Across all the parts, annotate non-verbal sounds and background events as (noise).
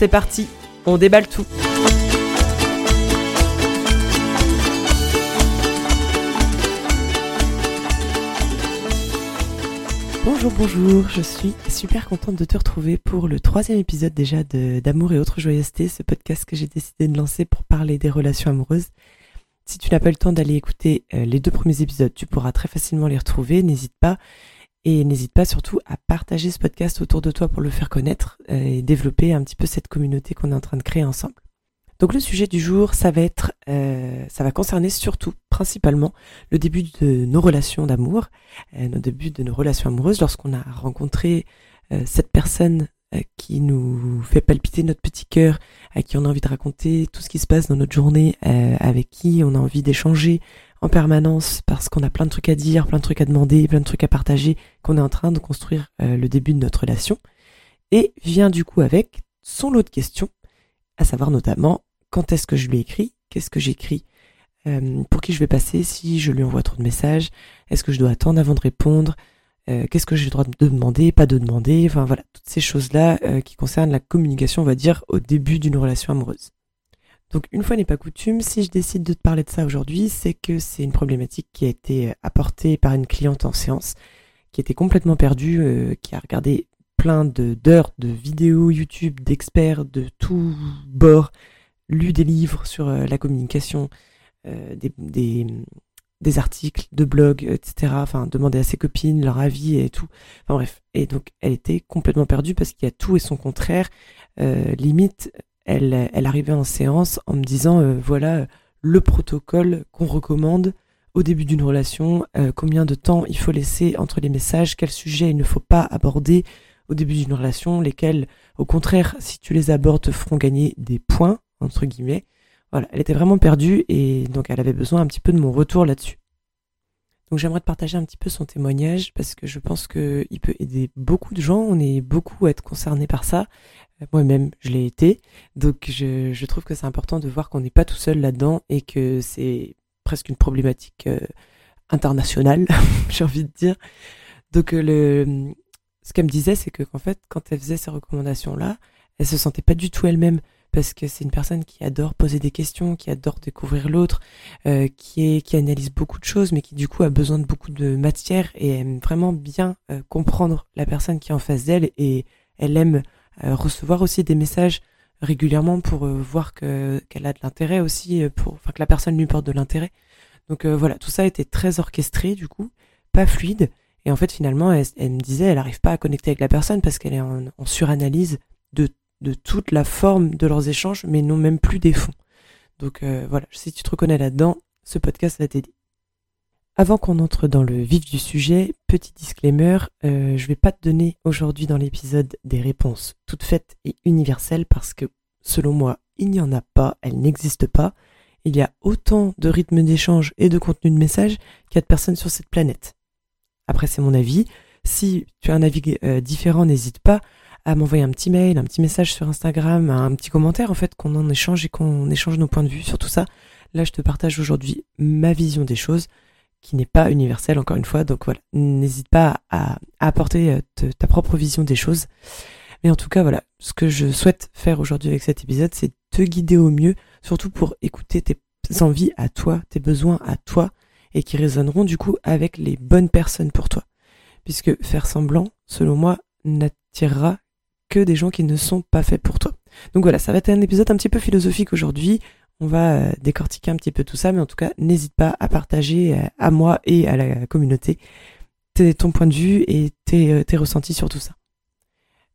C'est parti, on déballe tout. Bonjour, bonjour, je suis super contente de te retrouver pour le troisième épisode déjà d'Amour et autres joyeusetés, ce podcast que j'ai décidé de lancer pour parler des relations amoureuses. Si tu n'as pas le temps d'aller écouter euh, les deux premiers épisodes, tu pourras très facilement les retrouver, n'hésite pas. Et n'hésite pas surtout à partager ce podcast autour de toi pour le faire connaître euh, et développer un petit peu cette communauté qu'on est en train de créer ensemble. Donc le sujet du jour, ça va être, euh, ça va concerner surtout, principalement, le début de nos relations d'amour, euh, le début de nos relations amoureuses, lorsqu'on a rencontré euh, cette personne qui nous fait palpiter notre petit cœur, à qui on a envie de raconter tout ce qui se passe dans notre journée, avec qui on a envie d'échanger en permanence parce qu'on a plein de trucs à dire, plein de trucs à demander, plein de trucs à partager, qu'on est en train de construire le début de notre relation. Et vient du coup avec son lot de questions, à savoir notamment quand est-ce que je lui ai écrit, qu'est-ce que j'écris, euh, pour qui je vais passer, si je lui envoie trop de messages, est-ce que je dois attendre avant de répondre, euh, qu'est-ce que j'ai le droit de demander, pas de demander, enfin voilà, toutes ces choses-là euh, qui concernent la communication, on va dire, au début d'une relation amoureuse. Donc une fois n'est pas coutume, si je décide de te parler de ça aujourd'hui, c'est que c'est une problématique qui a été apportée par une cliente en séance, qui était complètement perdue, qui a regardé plein d'heures de vidéos YouTube d'experts de tous bords, lu des livres sur euh, la communication, euh, des, des, des, articles de blog, etc. Enfin, demander à ses copines leur avis et tout. Enfin bref. Et donc, elle était complètement perdue parce qu'il y a tout et son contraire. Euh, limite, elle, arrivait en séance en me disant, euh, voilà, le protocole qu'on recommande au début d'une relation, combien de temps il faut laisser entre les messages, quels sujets il ne faut pas aborder au début d'une relation, lesquels, au contraire, si tu les abordes, te feront gagner des points entre guillemets. Voilà, elle était vraiment perdue et donc elle avait besoin un petit peu de mon retour là-dessus. Donc j'aimerais te partager un petit peu son témoignage parce que je pense qu'il peut aider beaucoup de gens. On est beaucoup à être concernés par ça. Euh, moi-même, je l'ai été. Donc je, je trouve que c'est important de voir qu'on n'est pas tout seul là-dedans et que c'est presque une problématique euh, internationale, (laughs) j'ai envie de dire. Donc euh, le, ce qu'elle me disait, c'est que qu'en fait, quand elle faisait ces recommandations-là, elle se sentait pas du tout elle-même parce que c'est une personne qui adore poser des questions, qui adore découvrir l'autre, euh, qui est qui analyse beaucoup de choses, mais qui du coup a besoin de beaucoup de matière et aime vraiment bien euh, comprendre la personne qui est en face d'elle et elle aime euh, recevoir aussi des messages régulièrement pour voir que qu'elle a de l'intérêt aussi, pour enfin que la personne lui porte de l'intérêt. Donc voilà, tout ça été très orchestré du coup, pas fluide. Et en fait, finalement, elle, me disait, elle n'arrive pas à connecter avec la personne parce qu'elle est en, en suranalyse de de toute la forme de leurs échanges, mais non même plus des fonds. Donc euh, voilà, si tu te reconnais là-dedans, ce podcast va t'aider. Avant qu'on entre dans le vif du sujet, petit disclaimer, euh, je vais pas te donner aujourd'hui dans l'épisode des réponses toutes faites et universelles parce que selon moi, il n'y en a pas, elles n'existent pas. Il y a autant de rythmes d'échange et de contenu de message qu'il y a de personnes sur cette planète. Après, c'est mon avis. Si tu as un avis euh, différent, n'hésite pas à m'envoyer un petit mail, un petit message sur Instagram, un petit commentaire en fait, qu'on en échange et qu'on échange nos points de vue sur tout ça. Là, je te partage aujourd'hui ma vision des choses qui n'est pas universelle encore une fois. Donc voilà, n'hésite pas à, apporter euh, ta propre vision des choses. Mais en tout cas, voilà, ce que je souhaite faire aujourd'hui avec cet épisode, c'est te guider au mieux, surtout pour écouter tes envies à toi, tes besoins à toi, et qui résonneront du coup avec les bonnes personnes pour toi. Puisque faire semblant, selon moi, n'attirera que des gens qui ne sont pas faits pour toi. Donc voilà, ça va être un épisode un petit peu philosophique aujourd'hui. On va euh, décortiquer un petit peu tout ça, mais en tout cas, n'hésite pas à partager euh, à moi et à la communauté ton point de vue et tes, euh, tes ressentis sur tout ça.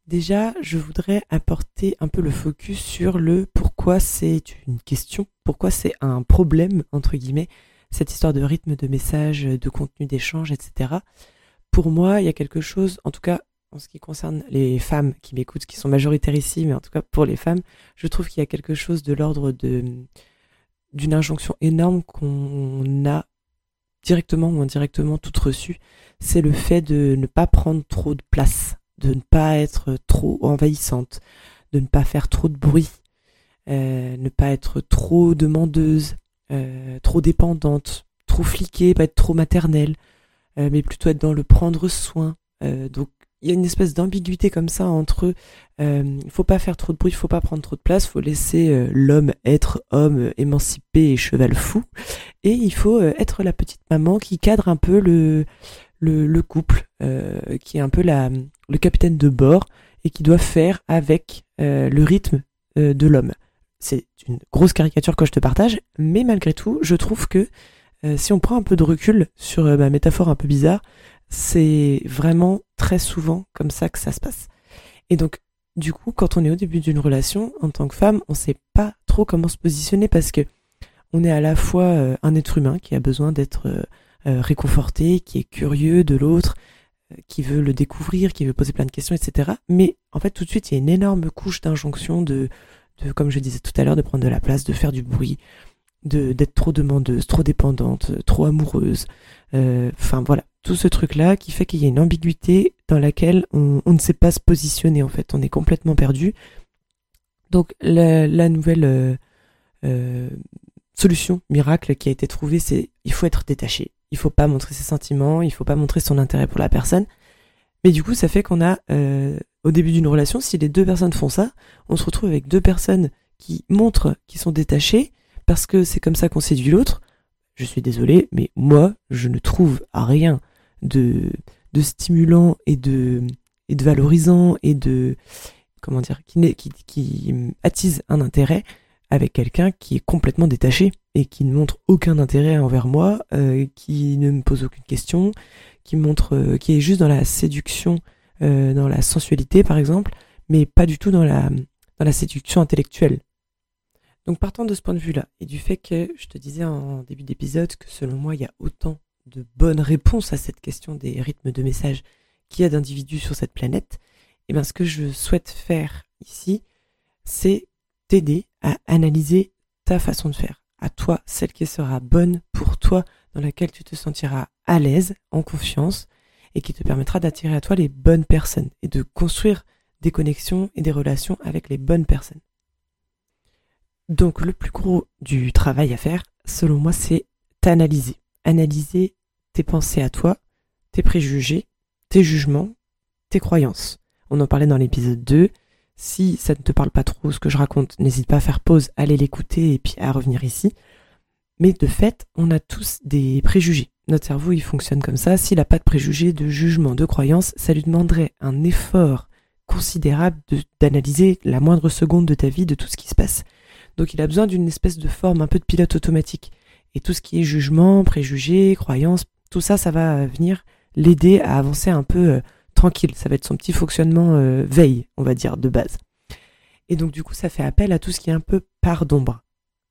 Déjà, je voudrais apporter un peu le focus sur le pourquoi c'est une question, pourquoi c'est un problème, entre guillemets, cette histoire de rythme de message, de contenu d'échange, etc. Pour moi, il y a quelque chose, en tout cas en ce qui concerne les femmes qui m'écoutent, qui sont majoritaires ici, mais en tout cas pour les femmes, je trouve qu'il y a quelque chose de l'ordre d'une injonction énorme qu'on a directement ou indirectement toutes reçues, c'est le fait de ne pas prendre trop de place, de ne pas être trop envahissante, de ne pas faire trop de bruit, euh, ne pas être trop demandeuse, euh, trop dépendante, trop fliquée, pas être trop maternelle, euh, mais plutôt être dans le prendre soin. donc il y a une espèce d'ambiguïté comme ça entre il faut pas faire trop de bruit, faut pas prendre trop de place, faut laisser l'homme être homme émancipé et cheval fou, et il faut être la petite maman qui cadre un peu le le, le couple, qui est un peu la le capitaine de bord et qui doit faire avec le rythme de l'homme. C'est une grosse caricature que je te partage, mais malgré tout, je trouve que euh, si on prend un peu de recul sur euh, ma métaphore un peu bizarre, c'est vraiment très souvent comme ça que ça se passe. Et donc, du coup, quand on est au début d'une relation, en tant que femme, on sait pas trop comment se positionner parce que on est à la fois euh, un être humain qui a besoin d'être réconforté, qui est curieux de l'autre, qui veut le découvrir, qui veut poser plein de questions, etc. Mais en fait, tout de suite, il y a une énorme couche d'injonction de comme je disais tout à l'heure, de prendre de la place, de faire du bruit, de d'être trop demandeuse, trop dépendante, trop amoureuse. Euh, enfin voilà, tout ce truc-là qui fait qu'il y a une ambiguïté dans laquelle on, ne sait pas se positionner en fait, on est complètement perdu. Donc la, nouvelle euh, euh, solution miracle qui a été trouvée, c'est il faut être détaché, il faut pas montrer ses sentiments, il faut pas montrer son intérêt pour la personne. Mais du coup, ça fait qu'on a euh, au début d'une relation, si les deux personnes font ça, on se retrouve avec deux personnes qui montrent qu'ils sont détachés parce que c'est comme ça qu'on séduit l'autre. Je suis désolé, mais moi, je ne trouve à rien de, de stimulant et de, et de valorisant et de, comment dire, qui, qui, qui attise un intérêt avec quelqu'un qui est complètement détaché et qui ne montre aucun intérêt envers moi, euh, qui ne me pose aucune question, qui montre, euh, qui est juste dans la séduction euh, dans la sensualité par exemple, mais pas du tout dans la, dans la séduction intellectuelle. Donc partant de ce point de vue-là, et du fait que je te disais en début d'épisode que selon moi il y a autant de bonnes réponses à cette question des rythmes de message qu'il y a d'individus sur cette planète, et eh bien ce que je souhaite faire ici, c'est t'aider à analyser ta façon de faire, à toi, celle qui sera bonne pour toi, dans laquelle tu te sentiras à l'aise, en confiance, et qui te permettra d'attirer à toi les bonnes personnes et de construire des connexions et des relations avec les bonnes personnes. Donc le plus gros du travail à faire, selon moi, c'est t'analyser. Analyser tes pensées à toi, tes préjugés, tes jugements, tes croyances. On en parlait dans l'épisode 2. Si ça ne te parle pas trop ce que je raconte, n'hésite pas à faire pause, aller l'écouter et puis à revenir ici. Mais de fait, on a tous des préjugés. Notre cerveau, il fonctionne comme ça. S'il n'a pas de préjugés, de jugement, de croyances, ça lui demanderait un effort considérable d'analyser la moindre seconde de ta vie, de tout ce qui se passe. Donc il a besoin d'une espèce de forme un peu de pilote automatique. Et tout ce qui est jugement, préjugés, croyances, tout ça, ça va venir l'aider à avancer un peu euh, tranquille. Ça va être son petit fonctionnement euh, veille, on va dire, de base. Et donc du coup, ça fait appel à tout ce qui est un peu part d'ombre.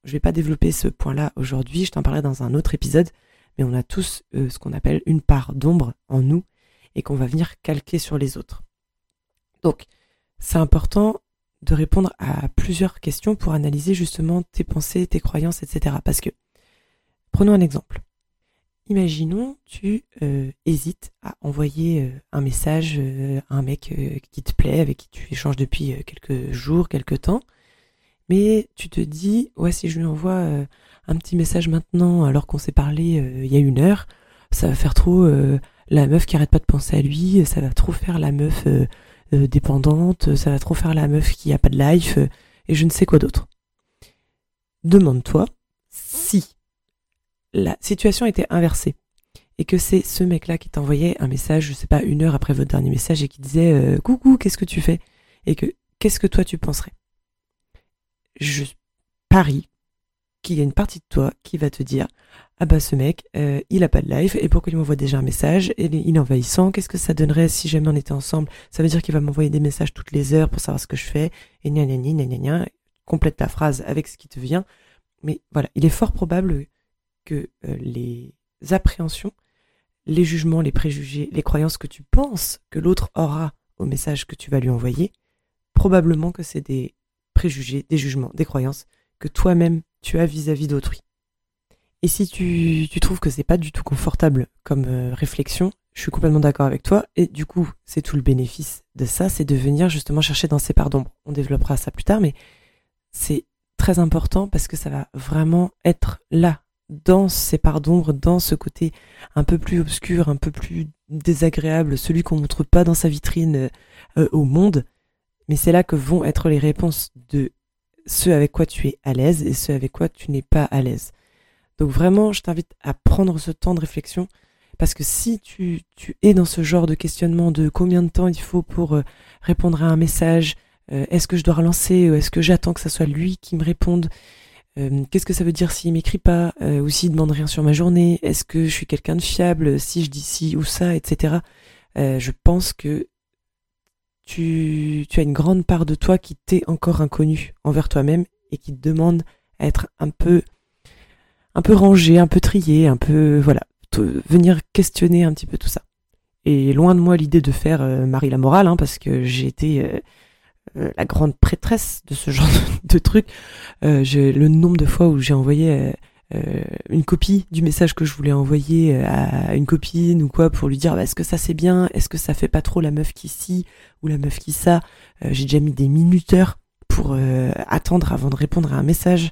Je vais pas développer ce point-là aujourd'hui, je t'en parlerai dans un autre épisode, mais on a tous euh, ce qu'on appelle une part d'ombre en nous et qu'on va venir calquer sur les autres. Donc, c'est important de répondre à plusieurs questions pour analyser justement tes pensées, tes croyances, etc. Parce que, prenons un exemple. Imaginons, tu euh, hésites à envoyer euh, un message à un mec qui te plaît, avec qui tu échanges depuis quelques jours, quelques temps, mais tu te dis, ouais, si je lui envoie un petit message maintenant alors qu'on s'est parlé euh, il y a une heure, ça va faire trop euh, la meuf qui arrête pas de penser à lui, ça va trop faire la meuf euh, dépendante, ça va trop faire la meuf qui a pas de life et je ne sais quoi d'autre. Demande-toi la situation était inversée. Et que c'est ce mec-là qui t'envoyait un message, je sais pas, une heure après votre dernier message et qui disait coucou, qu'est-ce que tu fais? Et que qu'est-ce que toi tu penserais? Je parie qu'il y a une partie de toi qui va te dire ah bah ce mec euh, il a pas de life et pourquoi il m'envoie déjà un message et il est envahissant qu'est-ce que ça donnerait si jamais on était ensemble? Ça veut dire qu'il va m'envoyer des messages toutes les heures pour savoir ce que je fais et gna gna gna gna gna complète ta phrase avec ce qui te vient. Mais voilà il est fort probable que euh, les appréhensions les jugements les préjugés les croyances que tu penses que l'autre aura au message que tu vas lui envoyer, probablement que c'est des préjugés, des jugements, des croyances que toi-même tu as vis-à-vis d'autrui. Et si tu, tu trouves que c'est pas du tout confortable comme euh, réflexion, je suis complètement d'accord avec toi. Et du coup, c'est tout le bénéfice de ça, c'est de venir justement chercher dans ces parts d'ombre. On développera ça plus tard, mais c'est très important parce que ça va vraiment être là, dans ces parts d'ombre, dans ce côté un peu plus obscur, un peu plus désagréable, celui qu'on montre pas dans sa vitrine euh, au monde. Mais c'est là que vont être les réponses de ce avec quoi tu es à l'aise et ce avec quoi tu n'es pas à l'aise. Donc vraiment, je t'invite à prendre ce temps de réflexion parce que si tu, es dans ce genre de questionnement de combien de temps il faut pour euh, répondre à un message, euh, est-ce que je dois relancer ou est-ce que j'attends que ce soit lui qui me réponde, euh, qu'est-ce que ça veut dire s'il m'écrit pas ou s'il demande rien sur ma journée, est-ce que je suis quelqu'un de fiable? Si je dis ci ou ça, etc. je pense que tu, tu as une grande part de toi qui t'est encore inconnue envers toi-même et qui te demande à être un peu un peu rangé, un peu trié, un peu voilà, venir questionner un petit peu tout ça. Et loin de moi l'idée de faire euh, Marie la morale, hein, parce que j'ai été euh, euh, la grande prêtresse de ce genre de, truc. le nombre de fois où j'ai envoyé une copie du message que je voulais envoyer à une copine ou quoi pour lui dire bah, est-ce que ça c'est bien, est-ce que ça fait pas trop la meuf qui ci ou la meuf qui ça? j'ai déjà mis des minuteurs pour attendre avant de répondre à un message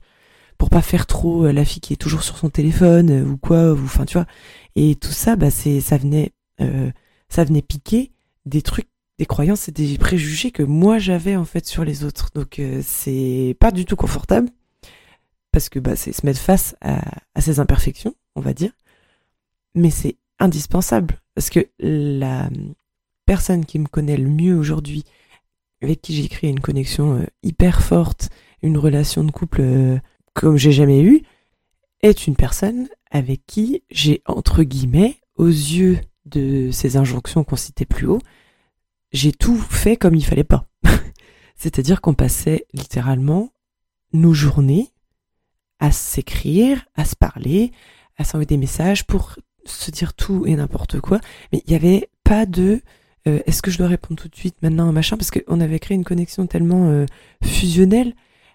pour pas faire trop euh, la fille qui est toujours sur son téléphone euh, ou quoi ou enfin tu vois et tout ça bah c'est ça venait euh, ça venait piquer des trucs des croyances et des préjugés que moi j'avais en fait sur les autres. Donc c'est pas du tout confortable parce que bah c'est se mettre face à, ces imperfections on va dire. Mais c'est indispensable parce que la personne qui me connaît le mieux aujourd'hui avec qui j'ai créé une connexion hyper forte une relation de couple comme j'ai jamais eu, est une personne avec qui j'ai, entre guillemets, aux yeux de ces injonctions qu'on citait plus haut, j'ai tout fait comme il fallait pas. (laughs) C'est-à-dire qu'on passait littéralement nos journées à s'écrire, à se parler, à s'envoyer des messages pour se dire tout et n'importe quoi. Mais il n'y avait pas de euh, est-ce que je dois répondre tout de suite maintenant machin parce qu'on avait créé une connexion tellement euh, fusionnelle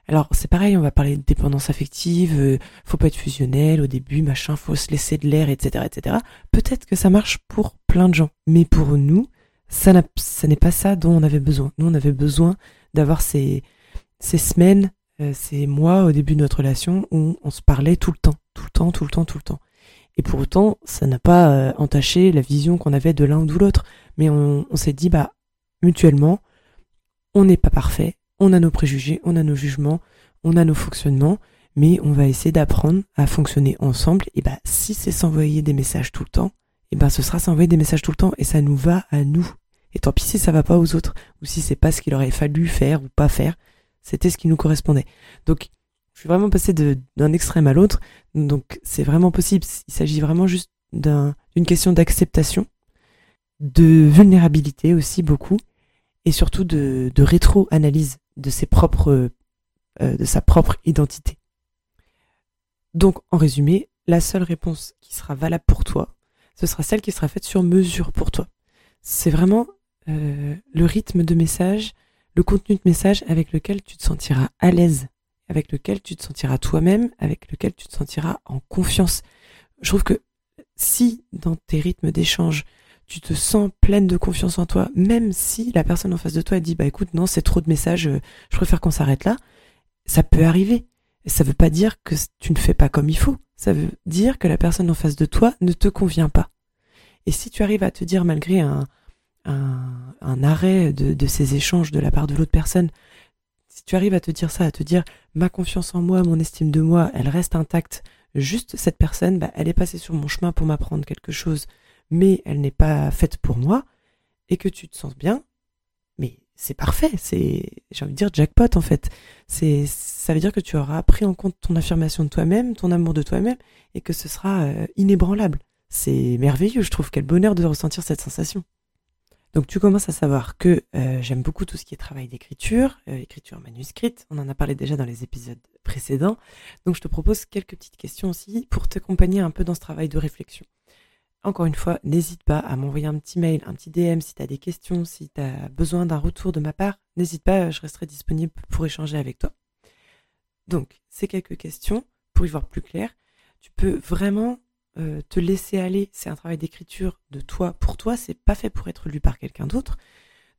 alors c'est pareil, on va parler de dépendance affective, euh, faut pas être fusionnel au début, machin, faut se laisser de l'air, etc., etc. Peut-être que ça marche pour plein de gens, mais pour nous, ça, n'est pas ça dont on avait besoin. Nous, on avait besoin d'avoir ces, ces semaines, euh, ces mois au début de notre relation où on se parlait tout le temps, tout le temps, tout le temps, tout le temps. Et pour autant, ça n'a pas euh, entaché la vision qu'on avait de l'un ou de l'autre, mais on, on s'est dit, bah, mutuellement, on n'est pas parfait, on a nos préjugés, on a nos jugements, on a nos fonctionnements, mais on va essayer d'apprendre à fonctionner ensemble. Et bah, si c'est s'envoyer des messages tout le temps, et ben ce sera s'envoyer des messages tout le temps et ça nous va à nous. Et tant pis si ça va pas aux autres ou si c'est pas ce qu'il aurait fallu faire ou pas faire, c'était ce qui nous correspondait. Donc, je suis vraiment passé d'un extrême à l'autre. Donc, c'est vraiment possible. Il s'agit vraiment juste d'une question d'acceptation, de vulnérabilité aussi beaucoup, et surtout de, de rétro-analyse de ses propres, euh, de sa propre identité. Donc, en résumé, la seule réponse qui sera valable pour toi, ce sera celle qui sera faite sur mesure pour toi. C'est vraiment euh, le rythme de message, le contenu de message avec lequel tu te sentiras à l'aise, avec lequel tu te sentiras toi-même, avec lequel tu te sentiras en confiance. Je trouve que si dans tes rythmes d'échange, tu te sens pleine de confiance en toi, même si la personne en face de toi dit bah écoute non c'est trop de messages, euh, je préfère qu'on s'arrête là, ça peut arriver. Et ça veut pas dire que tu ne fais pas comme il faut. Ça veut dire que la personne en face de toi ne te convient pas. Et si tu arrives à te dire malgré un, un, arrêt de, de ces échanges de la part de l'autre personne, si tu arrives à te dire ça, à te dire ma confiance en moi, mon estime de moi, elle reste intacte, juste cette personne, bah, elle est passée sur mon chemin pour m'apprendre quelque chose, mais elle n'est pas faite pour moi, et que tu te sens bien, mais c'est parfait, c'est, j'ai envie de dire jackpot en fait. C'est, ça veut dire que tu auras pris en compte ton affirmation de toi-même, ton amour de toi-même, et que ce sera euh, inébranlable. C'est merveilleux, je trouve. Quel bonheur de ressentir cette sensation. Donc tu commences à savoir que euh, j'aime beaucoup tout ce qui est travail d'écriture, euh, écriture manuscrite. On en a parlé déjà dans les épisodes précédents. Donc je te propose quelques petites questions aussi pour t'accompagner un peu dans ce travail de réflexion. Encore une fois, n'hésite pas à m'envoyer un petit mail, un petit DM si tu as des questions, si tu as besoin d'un retour de ma part. N'hésite pas, je resterai disponible pour échanger avec toi. Donc, ces quelques questions, pour y voir plus clair, tu peux vraiment euh, te laisser aller. C'est un travail d'écriture de toi pour toi, c'est pas fait pour être lu par quelqu'un d'autre.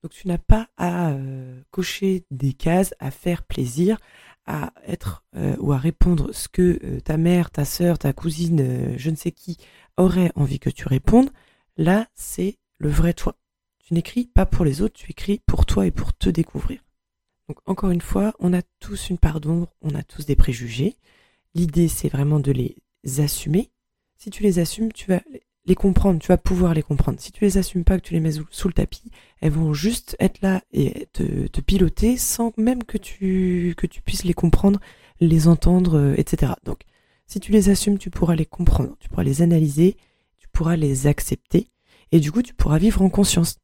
Donc tu n'as pas à euh, cocher des cases, à faire plaisir, à être euh, ou à répondre ce que ta mère, ta sœur, ta cousine, je ne sais qui aurait envie que tu répondes. Là, c'est le vrai toi. Tu n'écris pas pour les autres, tu écris pour toi et pour te découvrir. Donc encore une fois, on a tous une part d'ombre, on a tous des préjugés. L'idée, c'est vraiment de les assumer. Si tu les assumes, tu vas les comprendre, tu vas pouvoir les comprendre. Si tu les assumes pas, que tu les mets sous le tapis, elles vont juste être là et te, te piloter sans même que tu, que tu puisses les comprendre, les entendre, euh, etc. Donc, si tu les assumes, tu pourras les comprendre, tu pourras les analyser, tu pourras les accepter, et du coup, tu pourras vivre en conscience.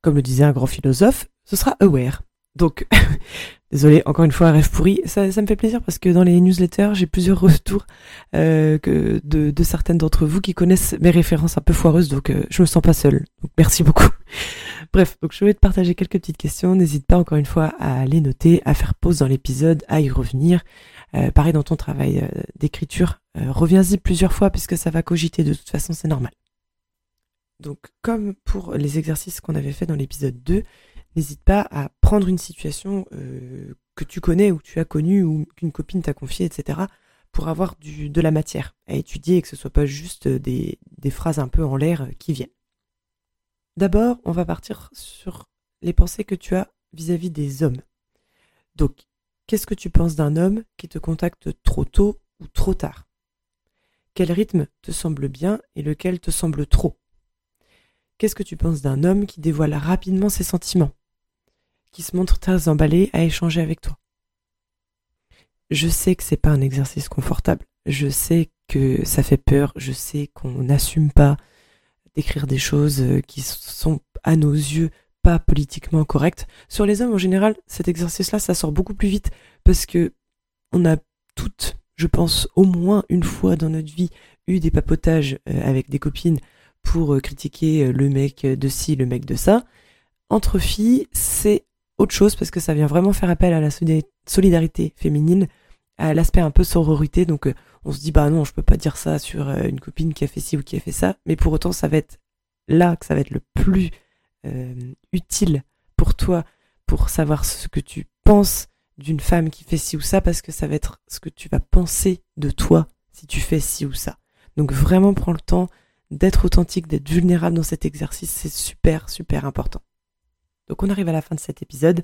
Comme le disait un grand philosophe, ce sera aware. Donc, (laughs) désolé, encore une fois, rêve pourri. Ça, ça me fait plaisir parce que dans les newsletters, j'ai plusieurs retours euh, de, certaines d'entre vous qui connaissent mes références un peu foireuses, donc euh, je me sens pas seule. Donc, merci beaucoup. (laughs) Bref, donc je vais te partager quelques petites questions. N'hésite pas encore une fois à les noter, à faire pause dans l'épisode, à y revenir. Euh, pareil dans ton travail euh, d'écriture, reviens-y plusieurs fois puisque ça va cogiter. De toute façon, c'est normal. Donc, comme pour les exercices qu'on avait fait dans l'épisode 2, n'hésite pas à prendre une situation euh, que tu connais ou que tu as connue ou qu'une copine t'a confiée, etc., pour avoir du, de la matière à étudier et que ce soit pas juste des, des phrases un peu en l'air qui viennent. D'abord, on va partir sur les pensées que tu as vis-à-vis des hommes. Donc, qu'est-ce que tu penses d'un homme qui te contacte trop tôt ou trop tard? Quel rythme te semble bien et lequel te semble trop? Qu'est-ce que tu penses d'un homme qui dévoile rapidement ses sentiments? Qui se montre très emballé à échanger avec toi. Je sais que c'est pas un exercice confortable. Je sais que ça fait peur. Je sais qu'on n'assume pas d'écrire des choses euh, qui sont à nos yeux pas politiquement correctes. Sur les hommes en général, cet exercice-là, ça sort beaucoup plus vite parce que on a toutes, je pense, au moins une fois dans notre vie eu des papotages euh, avec des copines pour euh, critiquer le mec de ci, le mec de ça. Entre filles, c'est autre chose parce que ça vient vraiment faire appel à la solidarité féminine, à l'aspect un peu sororité. Donc euh, on se dit bah non, je peux pas dire ça sur euh, une copine qui a fait ci ou qui a fait ça, mais pour autant ça va être là que ça va être le plus euh, utile pour toi pour savoir ce que tu penses d'une femme qui fait ci ou ça parce que ça va être ce que tu vas penser de toi si tu fais ci ou ça. Donc vraiment prends le temps d'être authentique, d'être vulnérable dans cet exercice, c'est super super important. Donc on arrive à la fin de cet épisode.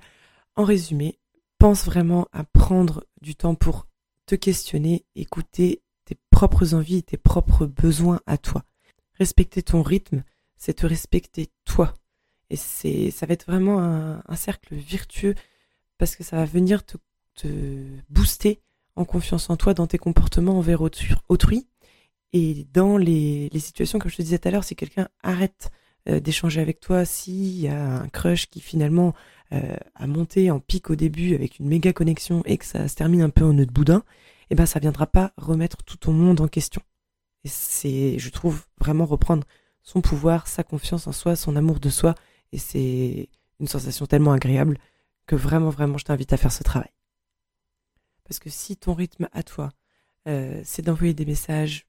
En résumé, pense vraiment à prendre du temps pour te questionner, écouter tes propres envies, tes propres besoins à toi. Respecter ton rythme, c'est te respecter toi. Et c'est, ça va être vraiment un, cercle virtueux parce que ça va venir te, booster en confiance en toi dans tes comportements envers autrui. Et dans les, les situations, comme je te disais tout à l'heure, si quelqu'un arrête d'échanger avec toi s'il y a un crush qui finalement euh, a monté en pic au début avec une méga connexion et que ça se termine un peu en nœud de boudin, eh ben ça viendra pas remettre tout ton monde en question. Et c'est, je trouve, vraiment reprendre son pouvoir, sa confiance en soi, son amour de soi, et c'est une sensation tellement agréable que vraiment, vraiment, je t'invite à faire ce travail. Parce que si ton rythme à toi, euh, c'est d'envoyer des messages,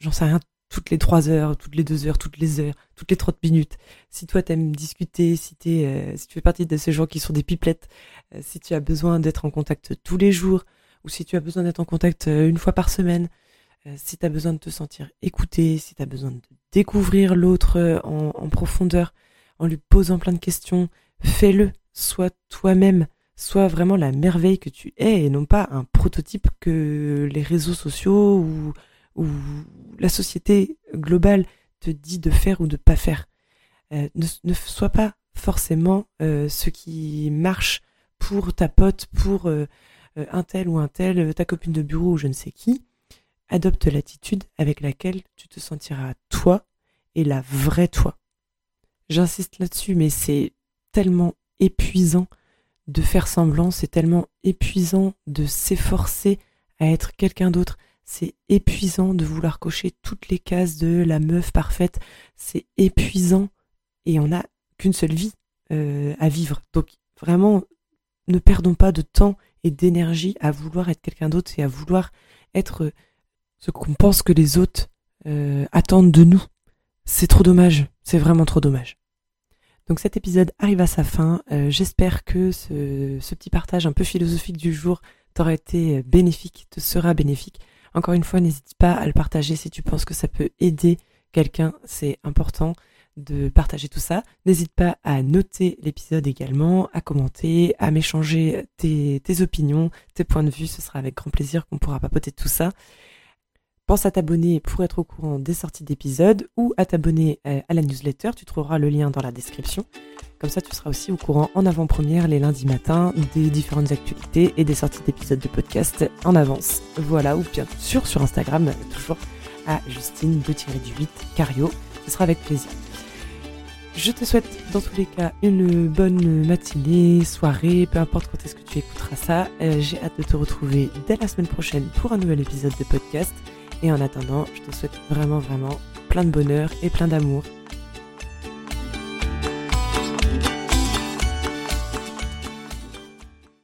j'en sais rien, toutes les trois heures, toutes les deux heures, toutes les heures, toutes les 30 minutes. Si toi t'aimes discuter, si, es, euh, si tu fais partie de ces gens qui sont des pipelettes, euh, si tu as besoin d'être en contact tous les jours, ou si tu as besoin d'être en contact euh, une fois par semaine, si tu as besoin de te sentir écouté, si tu as besoin de découvrir l'autre en, en, profondeur, en lui posant plein de questions, fais-le, sois toi-même, sois vraiment la merveille que tu es et non pas un prototype que les réseaux sociaux ou où la société globale te dit de faire ou de pas faire. Euh, ne, sois pas forcément euh, ce qui marche pour ta pote, pour euh, un tel ou un tel, ta copine de bureau ou je ne sais qui. Adopte l'attitude avec laquelle tu te sentiras toi et la vraie toi. J'insiste là-dessus, mais c'est tellement épuisant de faire semblant, c'est tellement épuisant de s'efforcer à être quelqu'un d'autre, c'est épuisant de vouloir cocher toutes les cases de la meuf parfaite. C'est épuisant et on n'a qu'une seule vie euh, à vivre. Donc vraiment, ne perdons pas de temps et d'énergie à vouloir être quelqu'un d'autre et à vouloir être ce qu'on pense que les autres euh, attendent de nous. C'est trop dommage, c'est vraiment trop dommage. Donc cet épisode arrive à sa fin. Euh, j'espère que ce, ce, petit partage un peu philosophique du jour t'aura été bénéfique, te sera bénéfique. Encore une fois, n'hésite pas à le partager si tu penses que ça peut aider quelqu'un, c'est important de partager tout ça. N'hésite pas à noter l'épisode également, à commenter, à m'échanger tes, opinions, tes points de vue. Ce sera avec grand plaisir qu'on pourra papoter tout ça. Pense à t'abonner pour être au courant des sorties d'épisodes ou à t'abonner euh, à la newsletter. Tu trouveras le lien dans la description. Comme ça, tu seras aussi au courant en avant-première les lundis matins des différentes actualités et des sorties d'épisodes de podcast en avance. Voilà, ou bien sûr sur Instagram, toujours à Justine 2-8 Cario. Ce sera avec plaisir. Je te souhaite dans tous les cas une bonne matinée, soirée, peu importe quand est-ce que tu écouteras ça. Euh, j'ai hâte de te retrouver dès la semaine prochaine pour un nouvel épisode de podcast. Et en attendant, je te souhaite vraiment, vraiment plein de bonheur et plein d'amour